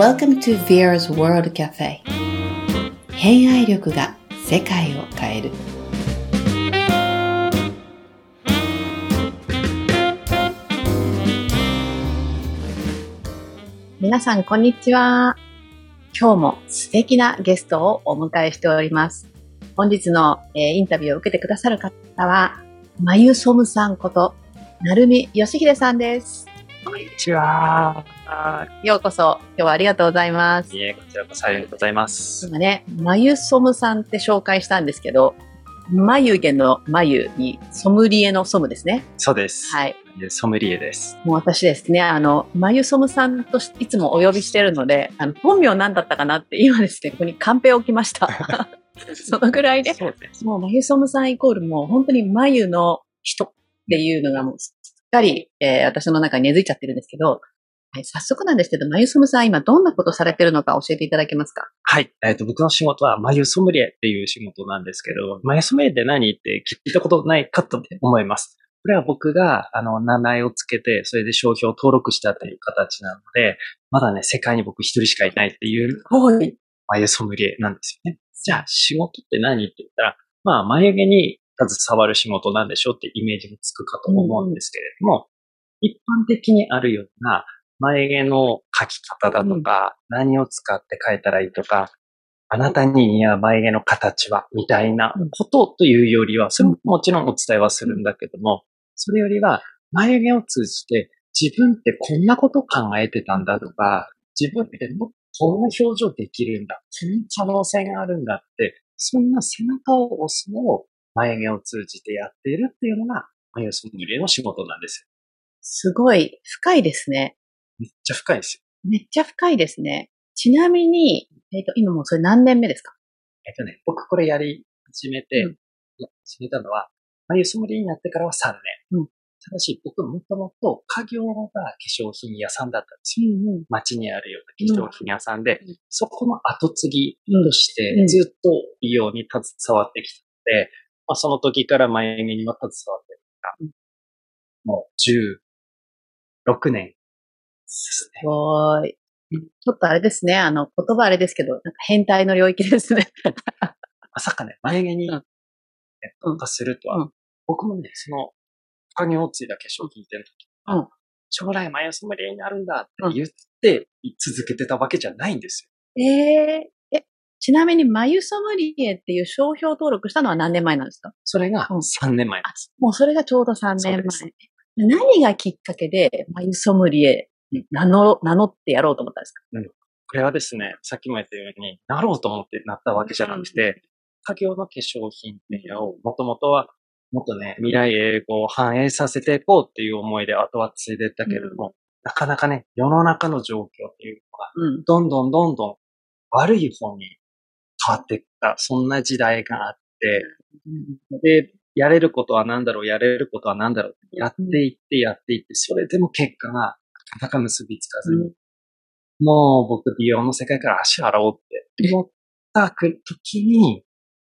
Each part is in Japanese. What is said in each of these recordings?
Welcome to Vera's World Cafe. 偏愛力が世界を変える。皆さんこんにちは。今日も素敵なゲストをお迎えしております。本日の、えー、インタビューを受けてくださる方はまゆそむさんことなるみよしひでさんです。こんにちは。ようこそ、今日はありがとうございます。いえ、こちらこそありがとうございます。今ね、眉ソムさんって紹介したんですけど、眉毛の眉にソムリエのソムですね。そうです。はい。ソムリエです。もう私ですね、あの、眉ソムさんといつもお呼びしてるので、あの、本名何だったかなって今ですね、ここにカンペを置きました。そのぐらいで、そうです、もう眉ソムさんイコールもう本当に眉の人っていうのがもうかり、えー、私の中に根付いちゃってるんですけど、はい、早速なんですけど、まゆソムさん、今どんなことされてるのか教えていただけますか？はい。えっ、ー、と、僕の仕事は、まゆソムリエっていう仕事なんですけど、まゆソムリエって何って聞いたことないかと思います。これは僕が、あの、名前をつけて、それで商標を登録したという形なので、まだね、世界に僕一人しかいないっていう、はい。眉ソムリエなんですよね。じゃあ、仕事って何って言ったら、まあ、眉毛に携わる仕事なんでしょうってイメージがつくかと思うんですけれども、うん、一般的にあるような眉毛の描き方だとか、うん、何を使って描いたらいいとか、あなたに似合う眉毛の形は、みたいなことというよりは、それももちろんお伝えはするんだけども、それよりは、眉毛を通じて自分ってこんなこと考えてたんだとか、自分ってもこんな表情できるんだ、こんな可能性があるんだって、そんな背中を押すのを眉毛を通じてやっているっていうのが、眉ソムリエの仕事なんですよ。すごい深いですね。めっちゃ深いですよ。めっちゃ深いですね。ちなみに、えっ、ー、と、今もうそれ何年目ですか？えっ、とね、僕これやり始めて、うん、始めたのは、眉ソムリエになってからは3年。うん、ただし、僕もともと家業が化粧品屋さんだったんですよ。うんうん、街にあるような化粧品屋さんで、うん、そこの後継ぎとしてずっと美容に携わってきたので、まあ、その時から眉毛には携わってるから、もう16年。ですごい。ちょっとあれですね、あの、言葉あれですけど、なんか変態の領域ですね。まさかね、眉毛に、ね、特化するとは、うん、僕もね、その、影をついた化粧品店の時、うん、将来眉ソムリエになるんだって言って続けてたわけじゃないんですよ。ええちなみに、マユソムリエっていう商標登録したのは何年前なんですか？それが3年前です、もうそれがちょうど3年前。何がきっかけで、マユソムリエ、名乗、名乗ってやろうと思ったんですか、うん、これはですね、さっきも言ったように、なろうと思ってなったわけじゃなくて、家業の化粧品を、もともとは、もっとね、未来英語を反映させていこうっていう思いで後は継いでったけれども、うん、なかなかね、世の中の状況っていうのが、どんどんどんどん悪い方に変わっていった、そんな時代があって、で、やれることは何だろう、やれることは何だろう、やっていってやっていって、それでも結果がなかなか結びつかずに、もう僕美容の世界から足洗おうって思った時に、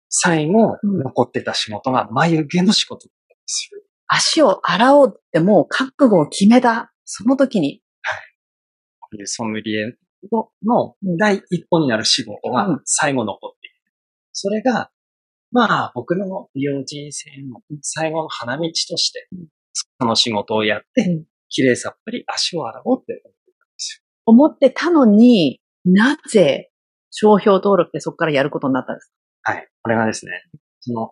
最後残ってた仕事が眉毛の仕事だったんですよ。足を洗おうってもう覚悟を決めた、その時に。はい。こういうソムリエの第一歩になる仕事が最後残っている。それが、まあ僕の美容人生の最後の花道として、その仕事をやって、綺麗さっぱり足を洗おうって思ってたんですよ。思ってたのになぜ商標登録でそこからやることになったんですか？はい。これがですね、その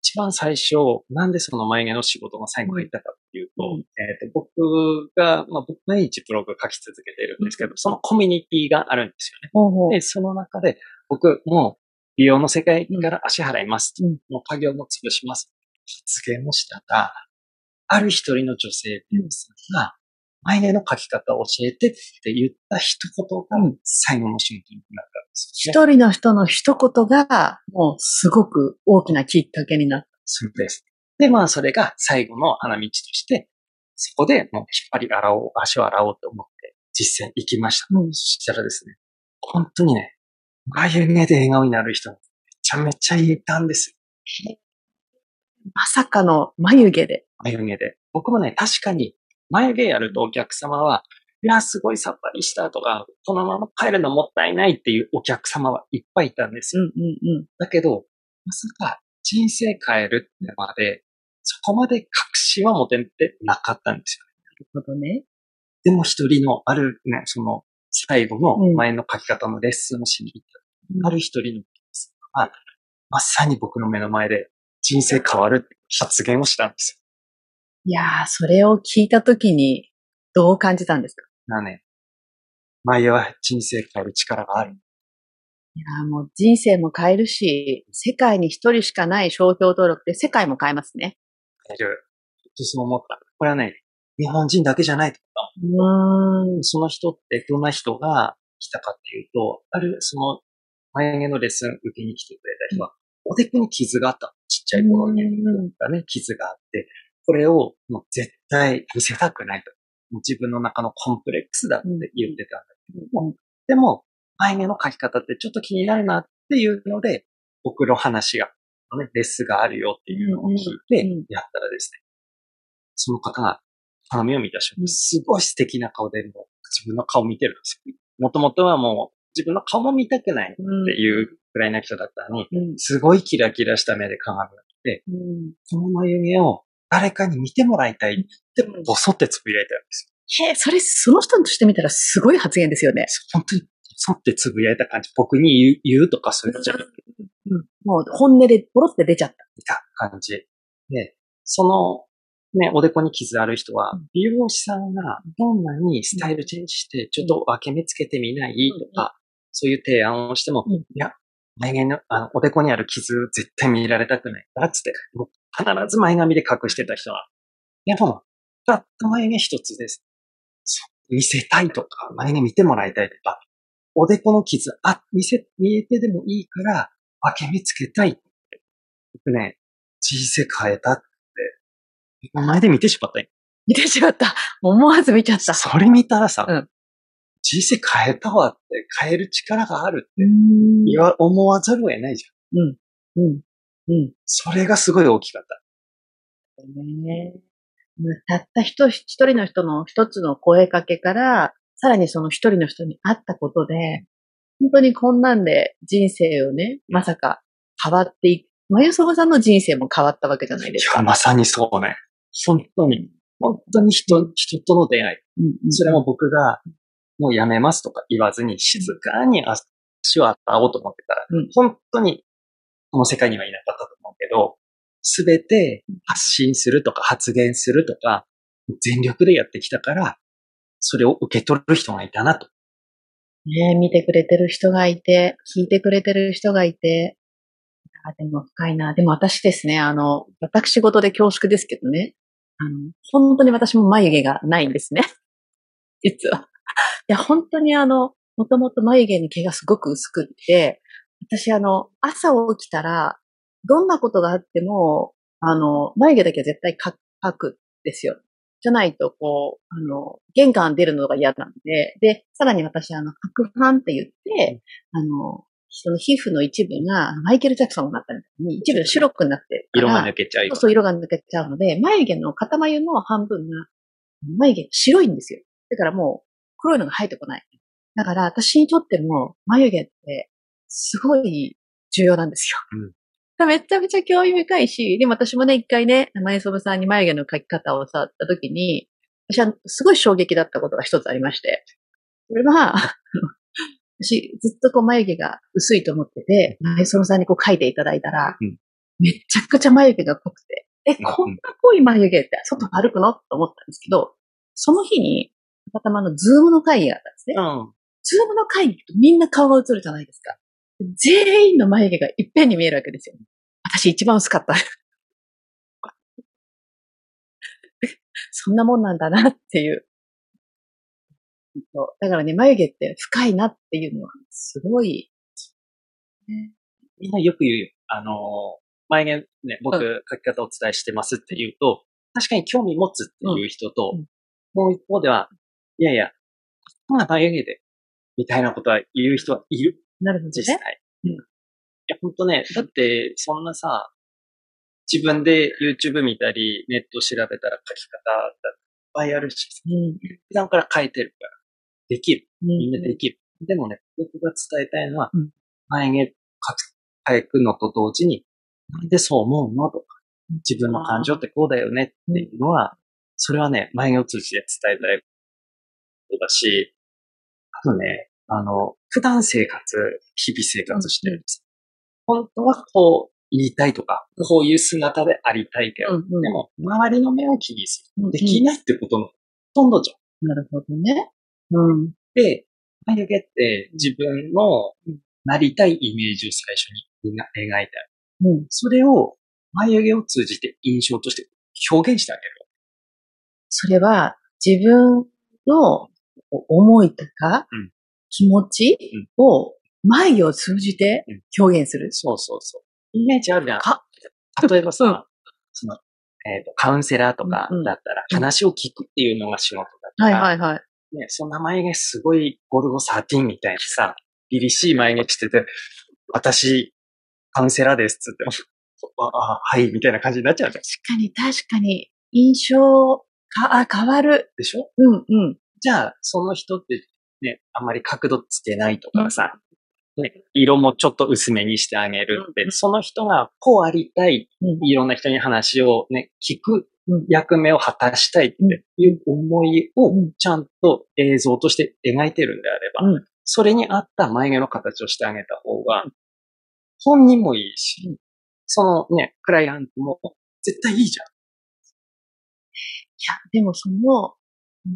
一番最初、なんでその眉毛の仕事が最後入ったかっていうと、うん、えっ、ー、と、僕が、まあ、僕毎日ブログ書き続けているんですけど、そのコミュニティがあるんですよね。で、その中で、僕も美容の世界から足払います。うん、もう家業も潰します。発言をしたら、ある一人の女性美容師さんが、眉毛の描き方を教えてって言った一言が最後の仕事になったんです一、人の人の一言がもうすごく大きなきっかけになった。そうです。で、まあそれが最後の花道として、そこでもう引っ張り洗おう、足を洗おうと思って実践行きました。うん、そしたらですね、本当にね、眉毛で笑顔になる人めちゃめちゃいたんです まさかの眉毛で。眉毛で。僕もね、確かに眉毛やるとお客様は、いや、すごいさっぱりしたとか、このまま帰るのもったいないっていうお客様はいっぱいいたんですよ。うんうんうん。だけど、まさか人生変えるってまで、そこまで確信は持ててなかったんですよ。なるほどね。でも一人のあるね、その最後のうん前の書き方のレッスンをしに行った、ある一人のお客様が、まさに僕の目の前で人生変わるって発言をしたんですいやー、それを聞いたときに、どう感じたんですか？よ。なね、前は人生変える力がある。いやーもう人生も変えるし、世界に一人しかない商標登録で世界も変えますね。変える。そう思った。これはね、日本人だけじゃないと思ったうーん。その人ってどんな人が来たかっていうと、ある、その、眉毛のレッスン受けに来てくれた人は、おでこに傷があった。ちっちゃい頃に。ね、傷があって、これをもう絶対見せたくないと。もう自分の中のコンプレックスだって言ってたんだけども、でも、眉毛の描き方ってちょっと気になるなっていうので、僕の話が、ね、レッスンがあるよっていうのを聞いてやったらですね、その方が鏡を見た瞬間、すごい素敵な顔でもう自分の顔見てるんですよ。もともとはもう自分の顔も見たくないっていうくらいな人だったのに、うん。すごいキラキラした目で鏡を見て、うの眉毛を誰かに見てもらいたいってうんボソってつぶやいたんですへえ、それ、その人としてみたらすごい発言ですよね。よ。本当にボソってつぶやいた感じ。僕に言うとかそういうのじゃなくて、うん。もう本音でポロって出ちゃった。見た感じ。で、その、ね、おでこに傷ある人はうん、美容師さんがどんなにスタイルチェンジして、ちょっと分け目つけてみないとか、そういう提案をしても、うんいや、眉毛の、あの、おでこにある傷絶対見られたくないから、つって、もう必ず前髪で隠してた人は、でも、たった眉毛一つです。見せたいとか、眉毛見てもらいたいとか、おでこの傷、あ、見せ、見えてでもいいから、分け目つけたい。僕ね、人生変えたって、前で見てしまったよ。見てしまった。思わず見ちゃった。それ見たらさ、うん人生変えたわって、変える力があるってうん。言わ、思わざるを得ないじゃん。うん。うん。うん。それがすごい大きかった。ねたった一一人の人の一つの声かけから、さらにその一人の人に会ったことで、本当にこんなんで人生をね、まさか変わっていく。まゆそばさんの人生も変わったわけじゃないいですか。や、まさにそうね。本当に、本当に人、人との出会い。うんうんそれも僕が、もうやめますとか言わずに、静かに足を洗おうと思ってたら、うん本当に、この世界にはいなかったと思うけど、すべて発信するとか発言するとか、全力でやってきたから、それを受け取る人がいたなと。ね見てくれてる人がいて、聞いてくれてる人がいて、あでも深いな。でも私ですね、あの、私事で恐縮ですけどね、あの、本当に私も眉毛がないんですね。実は。いや、本当にあの、もともと眉毛の毛がすごく薄くって、私あの、朝起きたら、どんなことがあっても、あの、眉毛だけは絶対か描くんですよ。じゃないと、こう、あの、玄関出るのが嫌なんで、で、さらに私、あの、白斑って言って、あの、その皮膚の一部がマイケル・ジャクソンになったみたいに、一部が白くなって色が抜けちゃうよそう。色が抜けちゃうので、眉毛の片眉の半分が、眉毛が白いんですよ。だからもう、黒いのが生えてこない。だから、私にとっても、眉毛って、すごい重要なんですよ。うん。めちゃめちゃ興味深いし、でも私もね、一回ね、前園さんに眉毛の描き方を教わった時に、私はすごい衝撃だったことが一つありまして、それは、私、ずっとこう眉毛が薄いと思ってて、前園さんにこう描いていただいたら、うん。めちゃくちゃ眉毛が濃くて、え、ん。こんな濃い眉毛って外歩くの？と思ったんですけど、その日に、たまたまのズームの会議があったんですね。うん。ズームの会議とみんな顔が映るじゃないですか。全員の眉毛がいっぺんに見えるわけですよ。私一番薄かった。そんなもんなんだなっていう。そうだからね、眉毛って深いなっていうのは、すごい、ねみんなよく言うよ。あのー、前言ね、僕、う書き方をお伝えしてますって言うと、確かに興味持つっていう人と、うんうんもう一方では、いやいや、こんな眉毛で、みたいなことは言う人はいる、なるほどね。実際。うんいや、ほんとね、だって、そんなさ、自分で YouTube 見たり、ネット調べたら書き方だぱいあるし、うん。普段から変えてるから、できる。みんなでききる。でもね、僕が伝えたいのは、うん眉毛描くのと同時に、なんでそう思うのとか、自分の感情ってこうだよねっていうのは、それはね、眉毛を通じて伝えたいことだし、あとね、あの、普段生活、日々生活してるんです。本当はこう言いたいとか、こういう姿でありたいけど、うんうんでも、周りの目を気にする。できないってことのほとんどじゃん。なるほどね。うん。で、眉毛って自分のなりたいイメージを最初に描いたい。うん。それを眉毛を通じて印象として表現してあげる。それは自分の思いとかうん気持ちを眉毛を通じて表現する。そうそうそう。イメージあるじゃん。か、例えばさ、うんその、えっ、と、カウンセラーとかだったら話を聞くっていうのが仕事だから、はいはいはい。ね、そんな眉毛すごいゴルゴ13みたいにさ、凛々しい眉毛してて、私、カウンセラーですっつって、あ、あはい、みたいな感じになっちゃうじゃん。確かに確かに印象か、あ、変わる。でしょ？うんうん。じゃあ、その人ってね、あんまり角度つけないとかさ、ね、色もちょっと薄めにしてあげるって、うんその人がこうありたい、うん。いろんな人に話をね、聞くうん。役目を果たしたいっていう思いをちゃんと映像として描いてるんであれば、うん。それに合った眉毛の形をしてあげた方が、本人もいいし、うん。そのね、クライアントも絶対いいじゃん。いや、でもその、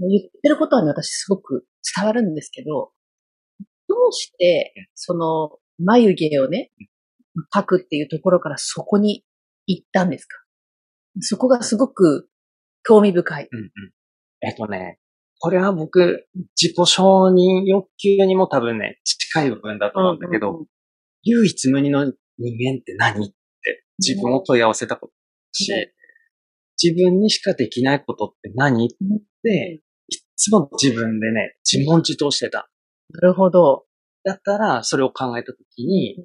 言ってることはね、私すごく伝わるんですけど、どうして、その、眉毛をね、描くっていうところからそこに行ったんですか？そこがすごく興味深い。うんうん。えっとね、これは僕、自己承認欲求にも多分ね、近い部分だと思うんだけど、うんうん唯一無二の人間って何って自分を問い合わせたことだし、うん自分にしかできないことって何？って、いつも自分でね、自問自答してた。なるほど。だったら、それを考えたときに、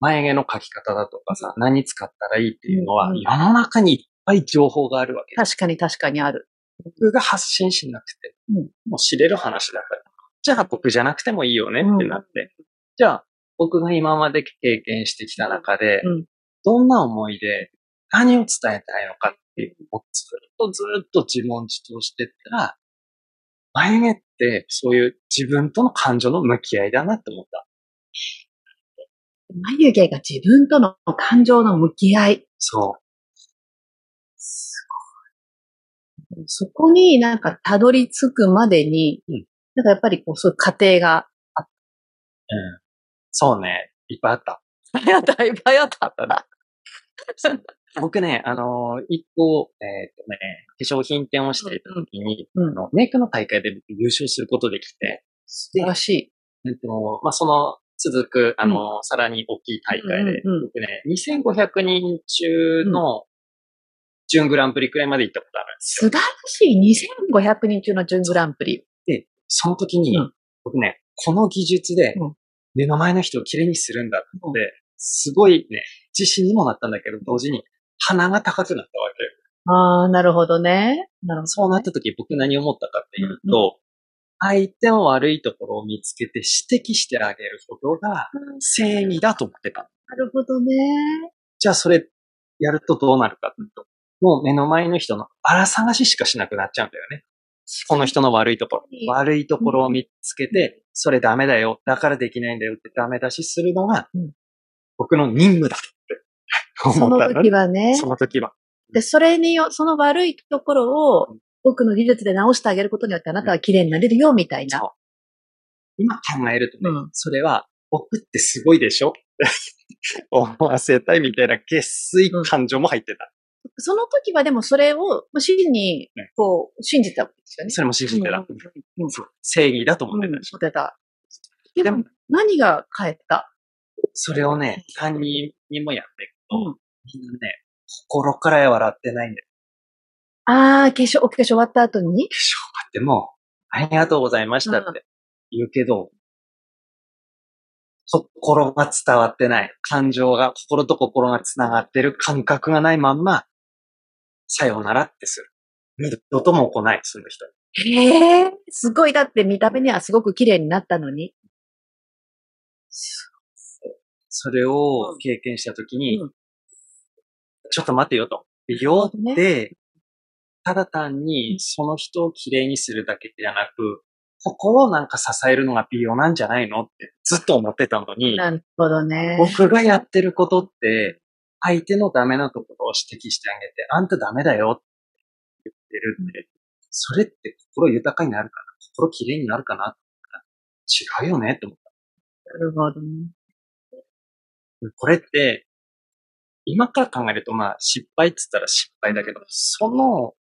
眉毛の描き方だとかさ、何使ったらいいっていうのは、うん世の中にいっぱい情報があるわけ。確かに確かにある。僕が発信しなくて、うんもう知れる話だから。じゃあ僕じゃなくてもいいよねってなって。じゃあ僕が今まで経験してきた中で、うんどんな思いで何を伝えたいのかっていうのをずっとずっと自問自答してったら、眉毛ってそういう自分との感情の向き合いだなって思った。眉毛が自分との感情の向き合い。そう。すごい。そこになんかたどり着くまでに、うんなんかやっぱりこうそういう過程が、うん。そうね。いっぱいあった。いっぱいあった、いっぱいあった。僕ね、あのー一個、えっ、とね、化粧品店をしていた時に、うんうんあのメイクの大会で僕優勝することできて、素晴らしい。えっと、まあ、その続く、あの、さらに大きい大会で、うんうんうん僕ね、2500人中の準グランプリくらいまで行ったことあるんですよ。素晴らしい。2500人中の準グランプリ。で、その時に、うん僕ね、この技術でうん目の前の人をきれいにするんだって、うんすごいね、自信にもなったんだけど、同時に鼻が高くなったわけよ。ああ、なるほどね。なるほど。そうなった時僕何思ったかっていうと、相手の悪いところを見つけて指摘してあげることが正義だと思ってた。なるほどね。じゃあそれやるとどうなるかっていうと、もう目の前の人の荒探ししかしなくなっちゃうんだよね。この人の悪いところ。悪いところを見つけて、それダメだよ。だからできないんだよってダメ出しするのがうん、僕の任務だってその時はね。その時は。で、それによ、その悪いところを僕の技術で直してあげることによってあなたは綺麗になれるよ、みたいな。今考えるとね、うんそれは、僕ってすごいでしょ？思わせたいみたいな決水感情も入ってた。その時はでもそれをまあ真にね、こう、信じてたわけですよね。それも信じてた。うん正義だと思ってた。うん、そうてた。ででもも、何が変えた？それをね、他人にもやってうんみんなね、心から笑ってないんだよ。ああ、化粧、お化粧終わった後に？化粧終わっても、ありがとうございましたって言うけど、心が伝わってない。感情が、心と心が繋がってる感覚がないまんま、さようならってする。二度とも来ない、その人に。へえ、すごい。だって見た目にはすごく綺麗になったのに。それを経験したときに、うん、ちょっと待てよと。美容って、ただ単にその人を綺麗にするだけじゃなく、ここをなんか支えるのが美容なんじゃないのってずっと思ってたのに、なるほどね。僕がやってることって、相手のダメなところを指摘してあげて、あんたダメだよって言ってるって、それって心豊かになるかな？心綺麗になるかな？違うよねって思った。なるほどね。これって、今から考えるとまあ失敗って言ったら失敗だけど、その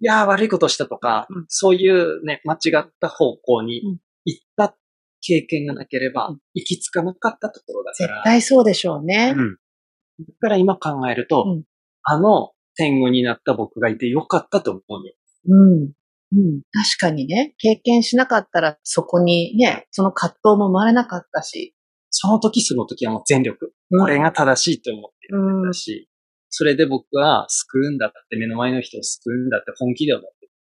いや悪いことしたとか、うん、そういうね、間違った方向に行った経験がなければ、行き着かなかったところだから。絶対そうでしょうね。うん。だから今考えると、うん、あの天狗になった僕がいてよかったと思うよ。うん。うん。確かにね、経験しなかったらそこにね、その葛藤も生まれなかったし。その時その時はもう全力。これが正しいと思ってるんだし、それで僕は救うんだって、目の前の人を救うんだって本気で思ってる。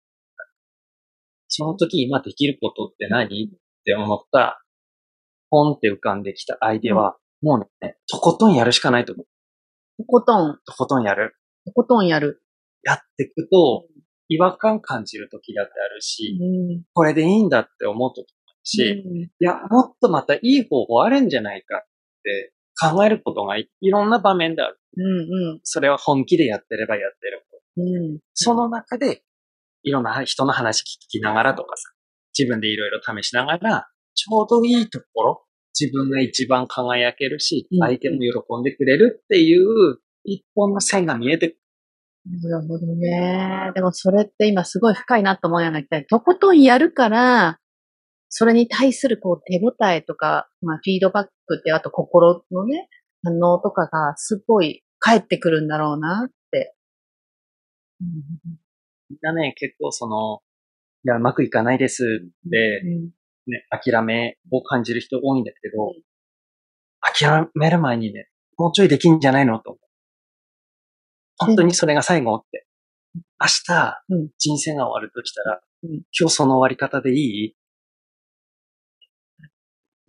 その時今できることって何って思った、ポンって浮かんできたアイデアは、うん、もうね、とことんやるしかないと思う。とことん。とことんやる。とことんやる。やっていくと、違和感感じる時だってあるし、うん、これでいいんだって思う時もあるし、うん、いや、もっとまたいい方法あるんじゃないかって考えることがいろんな場面である。うんうん。それは本気でやってればやってる。うん。その中で、いろんな人の話聞きながらとかさ、自分でいろいろ試しながら、ちょうどいいところ、自分が一番輝けるし、相手も喜んでくれるっていう、一本の線が見えてくる。なるほどね。でもそれって今すごい深いなと思うようなとことんやるから、それに対するこう手応えとか、まあフィードバックって、あと心のね、反応とかがすごい返ってくるんだろうなって。みん。なね、結構その、いや、うまくいかないですで、ね、諦めを感じる人多いんだけど、諦める前にね、もうちょいできんじゃないのと。本当にそれが最後って。明日、人生が終わるとしたら、今日その終わり方でいい？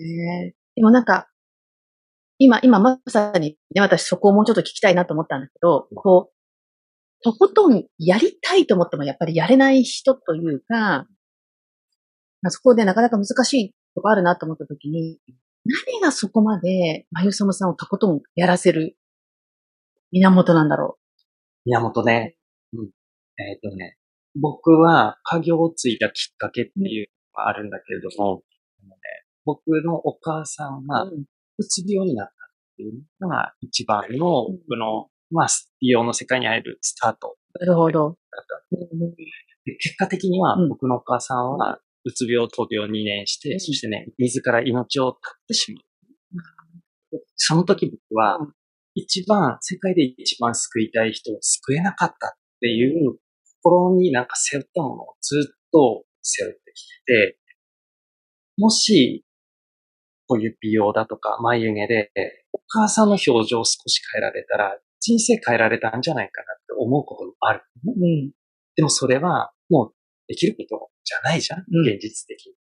え、でもなんか、今、今まさにね、私そこをもうちょっと聞きたいなと思ったんだけど、こう、とことんやりたいと思ってもやっぱりやれない人というか、まあ、そこでなかなか難しいとこあるなと思った時に、何がそこまで、まゆそもさんをとことんやらせる源なんだろう？源ね。うん。えっ、ー、とね、僕は家業を継いだきっかけっていうのがあるんだけれども、うん、ね、僕のお母さんがうつ病になったっていうのが一番の僕の、まあ、美容の世界に入るスタート。なるほど。結果的には僕のお母さんはうつ病、闘病2年して、そしてね、自ら命を絶ってしまう。その時僕は、一番、世界で一番救いたい人を救えなかったっていう心になんか背負ったものをずっと背負ってきてて、もしこういう美容だとか眉毛で、お母さんの表情を少し変えられたら、人生変えられたんじゃないかなって思うこともある、うん。でもそれはもうできることじゃないじゃん、現実的に。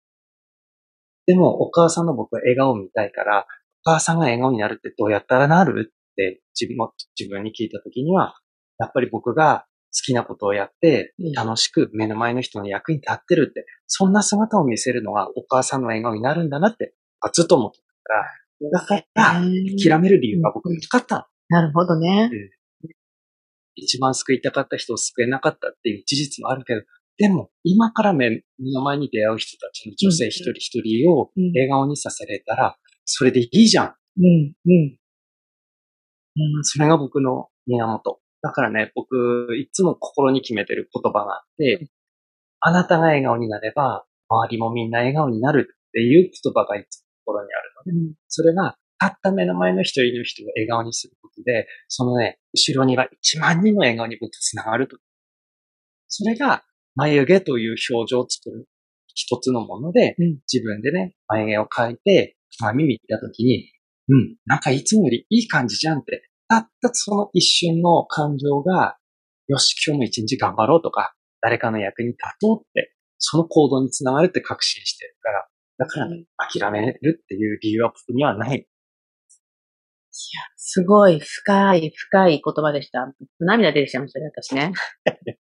でもお母さんの僕は笑顔を見たいから、お母さんが笑顔になるってどうやったらなるって自分も自分に聞いたときには、やっぱり僕が好きなことをやって、楽しく目の前の人の役に立ってるって、そんな姿を見せるのがお母さんの笑顔になるんだなってずっと思ってたから、だから、諦める理由が僕になかった。なるほどね、うん。一番救いたかった人を救えなかったっていう事実もあるけど、でも、今から目の前に出会う人たちの女性一人一人を笑顔にさせれたら、それでいいじゃん。うん、うん。うん、それが僕の源。だからね、僕、いつも心に決めてる言葉があって、あなたが笑顔になれば、周りもみんな笑顔になるっていう言葉がいつころにあるので、うん、それが、たった目の前の一人の人を笑顔にすることで、そのね、後ろには1万人の笑顔に僕繋がると。それが、眉毛という表情を作る一つのもので、うん、自分でね、眉毛を描いて、鏡見たときに、うん、なんかいつもよりいい感じじゃんって、たったその一瞬の感情が、よし、今日も一日頑張ろうとか、誰かの役に立とうって、その行動につながるって確信してるから、だからね、諦めるっていう理由は僕にはない。すごい深い深い言葉でした。涙出てきちゃいましたね、私ね。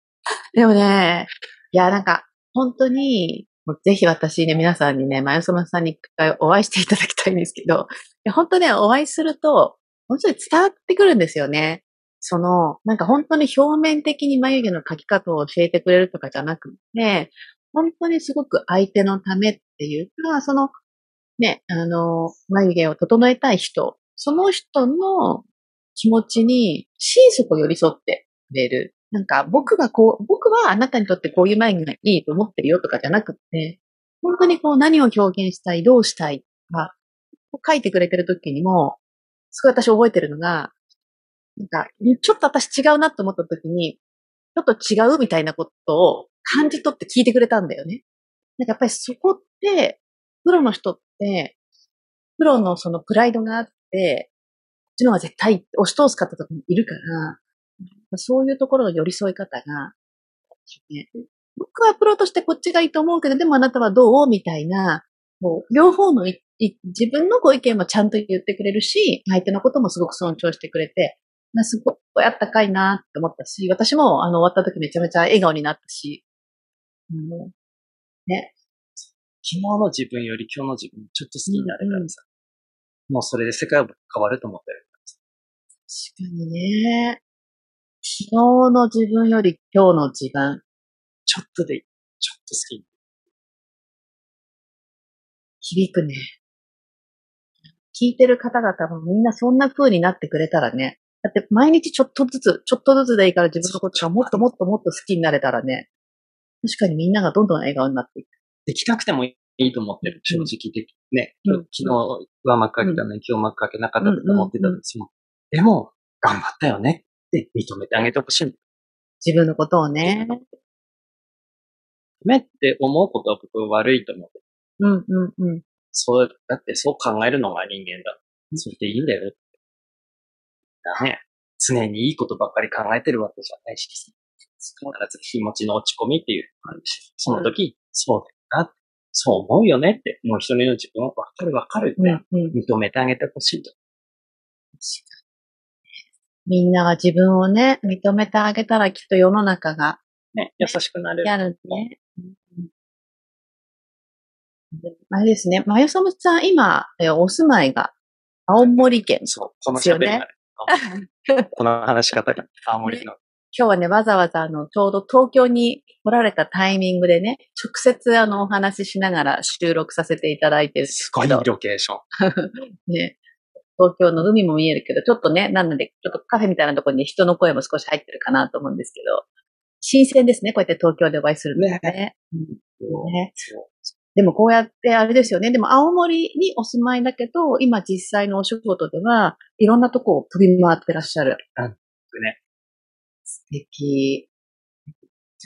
でもね、いや、なんか、本当に、もうぜひ私ね、皆さんにね、まゆそまさんに一回お会いしていただきたいんですけど、いや本当ね、お会いすると、本当に伝わってくるんですよね。その、なんか本当に表面的に眉毛の描き方を教えてくれるとかじゃなくて、本当にすごく相手のためっていうか、その、ね、あの、眉毛を整えたい人、その人の気持ちに心底寄り添ってくれる。なんか僕がこう、僕はあなたにとってこういう眉毛がいいと思ってるよとかじゃなくて、本当にこう何を表現したい、どうしたいとか、書いてくれてる時にも、すごい私覚えてるのが、なんか、ちょっと私違うなと思った時に、ちょっと違うみたいなことを感じ取って聞いてくれたんだよね。なんかやっぱりそこって、プロの人って、プロのそのプライドがあって、こっちの方が絶対押し通す方とかもいるから、そういうところの寄り添い方が、ね、僕はプロとしてこっちがいいと思うけど、でもあなたはどうみたいな、もう両方の自分のご意見もちゃんと言ってくれるし、相手のこともすごく尊重してくれて、まあ、すごくあったかいなって思ったし、私もあの終わった時めちゃめちゃ笑顔になったし、うん、ね。昨日の自分より今日の自分ちょっと好きになれたらさ、もうそれで世界は変わると思ってる。確かにね。昨日の自分より今日の自分。ちょっとでいい。ちょっと好きに。響くね。聞いてる方々もみんなそんな風になってくれたらね。だって毎日ちょっとずつ、ちょっとずつでいいから自分のことがもっともっともっと好きになれたらね。確かにみんながどんどん笑顔になっていく。できなくてもいいと思ってる。正直的。ね。うん昨日は幕かけたのに今日幕かけなかったと思ってたんですよ。でも、頑張ったよねって認めてあげてほしい。自分のことをね。めって思うことは僕は悪いと思う。うんうんうん。そう、だってそう考えるのが人間だ。それでいいんだよ。だね。常にいいことばっかり考えてるわけじゃないし、必ず気持ちの落ち込みっていうのがあるし、その時、そうだよな。そう思うよねって、もう一人の自分をわかるわかるって、うんうん。認めてあげてほしいと。みんなが自分をね、認めてあげたらきっと世の中がね、優しくなれる。やるね。うんあれですね、まゆそむさん、今、えお住まいが青森県。そう、この喋り この話し方が、青森の。今日はね、わざわざあの、ちょうど東京に来られたタイミングでね、直接あの、お話ししながら収録させていただいてるすすごいロケーション。ね、東京の海も見えるけど、ちょっとね、なので、ちょっとカフェみたいなところに人の声も少し入ってるかなと思うんですけど、新鮮ですね、こうやって東京でお会いするのね。ねうんねでもこうやってあれですよね。でも青森にお住まいだけど、今実際のお仕事では、いろんなとこを飛び回ってらっしゃる。ね。素敵。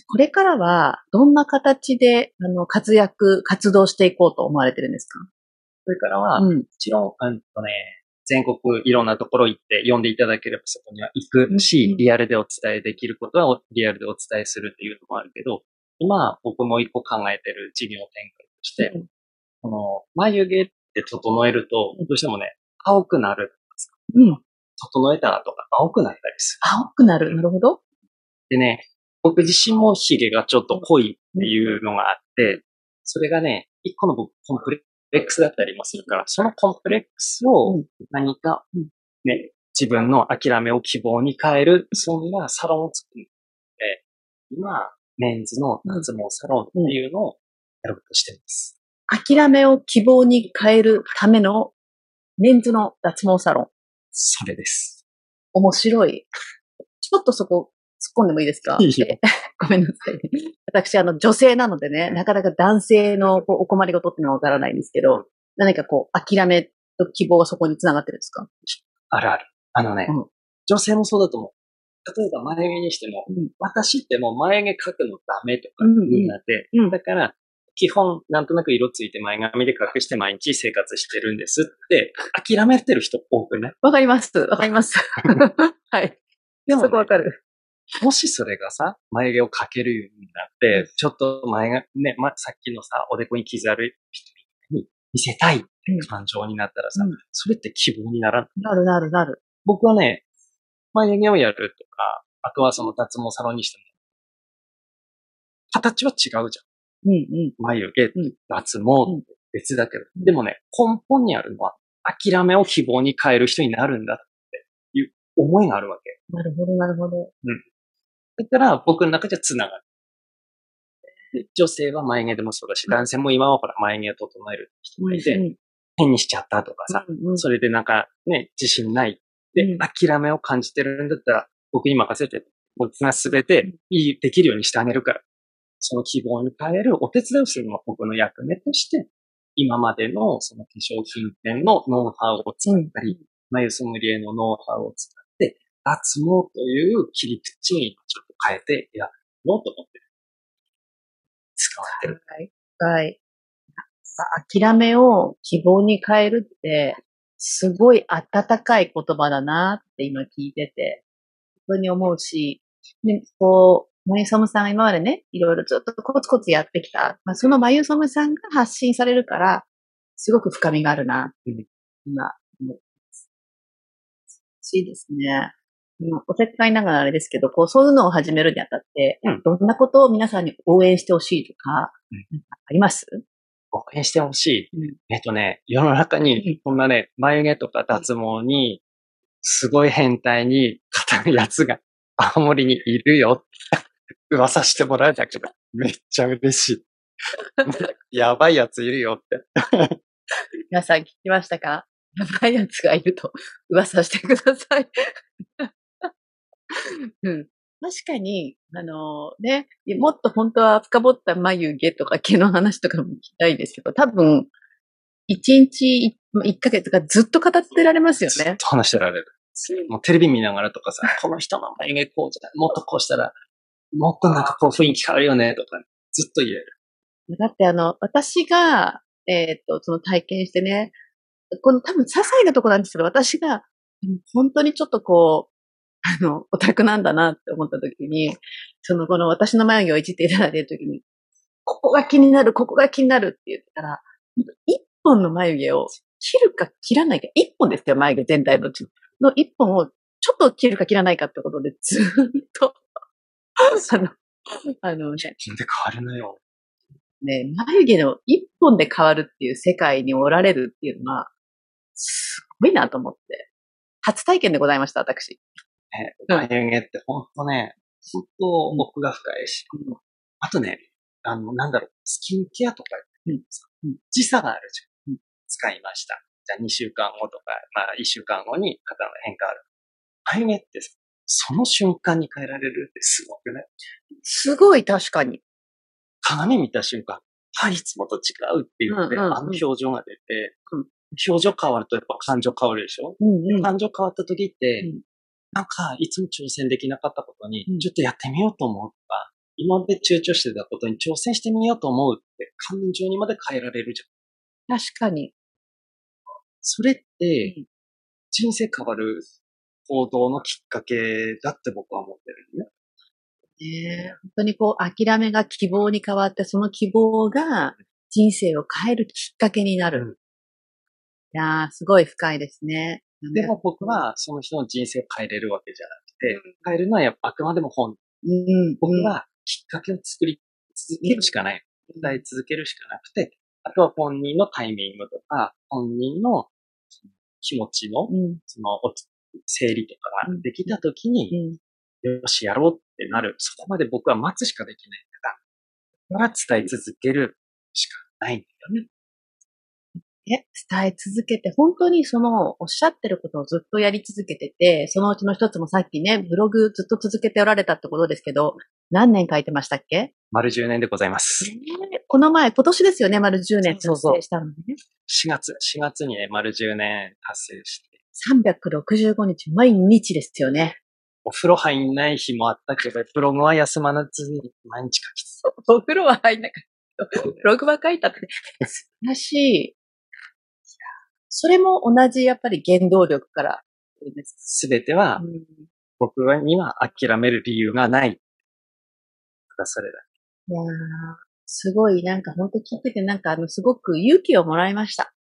これからは、どんな形で、あの、活躍、活動していこうと思われてるんですか？それからは、もうん。ちろん、うんとね、全国いろんなところ行って呼んでいただければそこには行くし、うんリアルでお伝えできることはリアルでお伝えするっていうのもあるけど、今僕も一個考えてる事業展開として、うんこの眉毛って整えると、どうしてもね、青くなる。うん。整えた後が青くなったりする。青くなる。なるほど。でね、僕自身も髭がちょっと濃いっていうのがあって、それがね、一個の僕コンプレックスだったりもするから、そのコンプレックスをうん何かうん、ね、自分の諦めを希望に変える、そんなサロンを作るで、今、メンズの脱毛サロンっていうのをやろうとしています。諦めを希望に変えるためのメンズの脱毛サロン。それです。面白い。ちょっとそこ突っ込んでもいいですか？ごめんなさい。私、あの、女性なのでね、なかなか男性のこうお困りごとってのはわからないんですけど、何かこう、諦めと希望がそこにつながってるんですか？あるある。あのね、うん女性もそうだと思う。例えば眉毛にしても、うん私ってもう眉毛描くのダメとかうんうんになって、うんだから、基本、なんとなく色ついて前髪で隠して毎日生活してるんですって、諦めてる人多くない？わかります。わかります。はい。でも、そこわね、かる。もしそれがさ、眉毛をかけるようになって、ちょっと前が、ね、ま、さっきのさ、おでこに傷ある人に見せたいって感情になったらさ、うんそれって希望にならない？なるなるなる。僕はね、眉毛をやるとか、あとはその脱毛サロンにしても、形は違うじゃん。うんうん。眉毛、うん脱毛って別だけど、でもね、根本にあるのは、諦めを希望に変える人になるんだっていう思いがあるわけ。なるほどなるほど。だから僕の中じゃ繋がる。で女性は眉毛でもそうだし、うん。男性も今はほら眉毛を整える人がいて、うん変にしちゃったとかさ、うんうん。それでなんかね、自信ない。で、うん。諦めを感じてるんだったら、僕に任せて、僕がすべていい、できるようにしてあげるから、その希望に変えるお手伝いをするのが僕の役目として、今までのその化粧品店のノウハウを使ったり、眉ソムリエのノウハウを使って、脱毛という切り口にちょっと変えてやろうと思ってる。使われてる。はい。はい。諦めを希望に変えるって、すごい温かい言葉だなって今聞いてて、本当に思うし、で、こう、マユソムさん今までね、いろいろずっとコツコツやってきた。まあ、そのマユソムさんが発信されるから、すごく深みがあるな、今、思ってます。しいですね。うんおせっかいながらあれですけど、こう、そういうのを始めるにあたって、うんどんなことを皆さんに応援してほしいとか、うんあります？応援してほしい。うんえっとね、世の中うんに、こんなね、眉毛とか脱毛に、すごい変態に語るやつが、青森にいるよ。噂してもらえたけど、めっちゃ嬉しい。やばいやついるよって。皆さん聞きましたか？やばいやつがいると噂してください。うん、確かに、あのね、もっと本当は深掘った眉毛とか毛の話とかも聞きたいですけど、多分、一日一ヶ月がずっと語ってられますよね。ずっと話してられる。もうテレビ見ながらとかさ、この人の眉毛こうじゃもっとこうしたら、もっとなんかこう雰囲気変わるよね、とか、ずっと言える。だってあの、私が、えっ、と、その体験してね、この多分些細なとこなんですけど、私が、うん本当にちょっとこう、あの、オタクなんだなって思った時に、その、この私の眉毛をいじっていただいている時に、ここが気になる、ここが気になるって言ったら、一本の眉毛を切るか切らないか、一本ですよ、眉毛全体のうちの一本をちょっと切るか切らないかってことで、ずーっと、あの、あのね、自分で変わるのよ。ね、眉毛の一本で変わるっていう世界におられるっていうのは、すごいなと思って。初体験でございました、私。ね、うん眉毛ってほんとね、ほんと奥が深いし。うんあとね、あの、なんだろう、スキンケアとかうん時差があるじゃん。うん使いました。じゃあ2週間後とか、まあ1週間後に肩の変化ある。眉毛ってさその瞬間に変えられるってすごくね。すごい、確かに。鏡見た瞬間、はい、いつもと違うって言って、うんうんうんあの表情が出て、うん表情変わるとやっぱ感情変わるでしょ、うんうん。感情変わった時って、うんなんか、いつも挑戦できなかったことに、うんちょっとやってみようと思うとか、今まで躊躇してたことに挑戦してみようと思うって、感情にまで変えられるじゃん。確かに。それってうん、人生変わる行動のきっかけだって僕は思ってるのね。ね本当にこう、諦めが希望に変わって、その希望が人生を変えるきっかけになる。うんいやー、すごい深いですね。でも僕はその人の人生を変えれるわけじゃなくて、変えるのはやっぱあくまでも本。うん、僕はきっかけを作り続けるしかない。伝え続けるしかなくて、あとは本人のタイミングとか、本人の気持ちの、うん、その、お整理とかうんができたときに、うん、よし、やろうってなる。そこまで僕は待つしかできないから、だから伝え続けるしかないんだよね。え、伝え続けて、本当にその、おっしゃってることをずっとやり続けてて、そのうちの一つもさっきね、ブログずっと続けておられたってことですけど、何年書いてましたっけ？丸10年でございます。ねこの前、今年ですよね、丸10年そうそう達成したのね。4月、4月にね、丸10年達成して、365日、毎日ですよね。お風呂入んない日もあったけど、ブログは休まずに毎日書き続けお風呂は入んなかった。ブログは書いたって、素晴らしい。それも同じ、やっぱり原動力から。すべてはうん僕には諦める理由がない。ただそれだ。いやー、すごい、なんか本当聞いてて、なんかあの、すごく勇気をもらいました。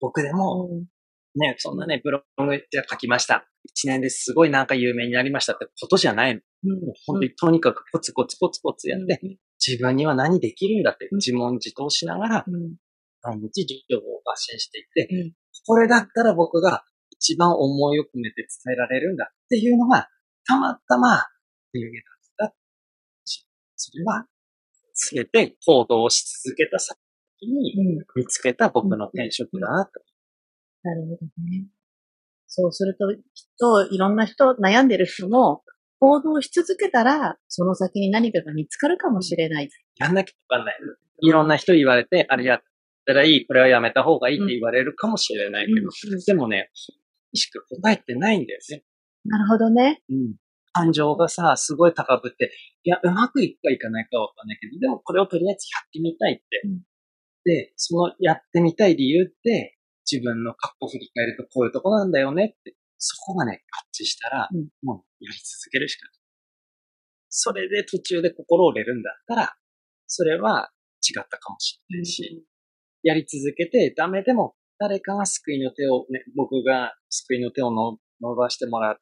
僕でも、うんね、そんなね、ブログで書きました。一年ですごいなんか有名になりましたってことじゃないの。もう本当にとにかくコツコツコツコツやって、自分には何できるんだってうん自問自答しながら、うん毎日情報を発信していって、うんこれだったら僕が一番思いを込めて伝えられるんだっていうのが、たまたま有名だった。それは、すべて行動をし続けた先にうん見つけた僕の転職だなと。なるほどね。そうすると、きっといろんな人、悩んでる人も、行動し続けたら、その先に何かが見つかるかもしれない。やんなきゃわかんない。いろんな人言われて、あれやったらいい、これはやめた方がいいって言われるかもしれないけど、うんでもね、しか答えてないんだよね。なるほどね。うん。感情がさ、すごい高ぶって、いや、うまくいくかいかないかわかんないけど、でもこれをとりあえずやってみたいって。うんで、そのやってみたい理由って、自分の過去を振り返るとこういうとこなんだよねって、そこがね、合致したら、うんもうやり続けるしかない。それで途中で心折れるんだったら、それは違ったかもしれないし、やり続けてダメでも誰かが救いの手をね、僕が救いの手をの伸ばしてもらう、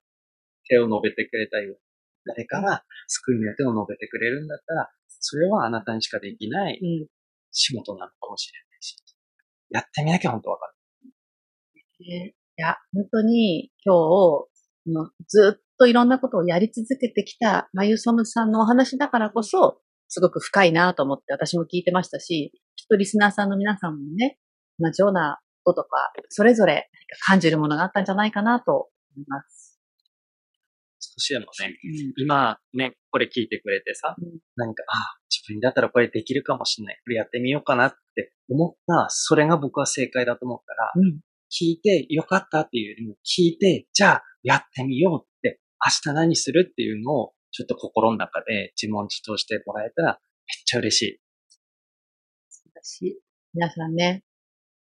手を伸べてくれたよ。誰かが救いの手を伸べてくれるんだったら、それはあなたにしかできないうん。仕事なのかもしれないし、やってみなきゃ本当わかる。ねいや、本当に今日、のずっといろんなことをやり続けてきたまゆそむさんのお話だからこそ、すごく深いなと思って私も聞いてましたし、きっとリスナーさんの皆さんもね、同じようなこととか、それぞれ感じるものがあったんじゃないかなと思います。少しでもね、今ね、これ聞いてくれてさ、うん何か、ああ、自分だったらこれできるかもしれない。これやってみようかなって思った、それが僕は正解だと思ったら、うん。聞いてよかったっていうよりも、聞いて、じゃあやってみようって、明日何するっていうのを、ちょっと心の中で自問自答してもらえたら、めっちゃ嬉しい。私、皆さんね、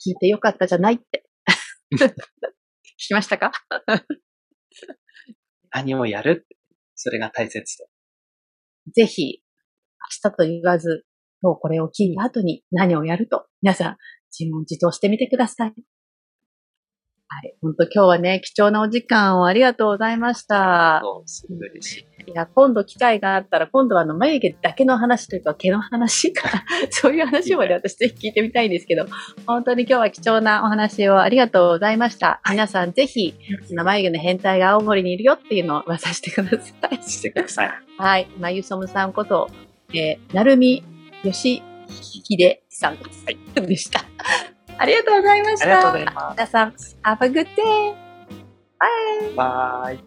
聞いてよかったじゃないって。聞きましたか？何をやる？それが大切と。ぜひ、明日と言わず、今日これを聞いた後に何をやると、皆さん、自問自答してみてください。はい。本当今日はね、貴重なお時間をありがとうございました。すごい嬉しい。いや、今度機会があったら、今度はあの、眉毛だけの話というか、毛の話か、そういう話まで私ぜひ聞いてみたいんですけど、本当に今日は貴重なお話をありがとうございました。皆さんぜひ、その眉毛の変態が青森にいるよっていうのを噂してください。してください。はい。まゆそむさんこと、えー、なるみよしひでさんでした。ありがとうございました。皆さん、have a good day! Bye! バイ。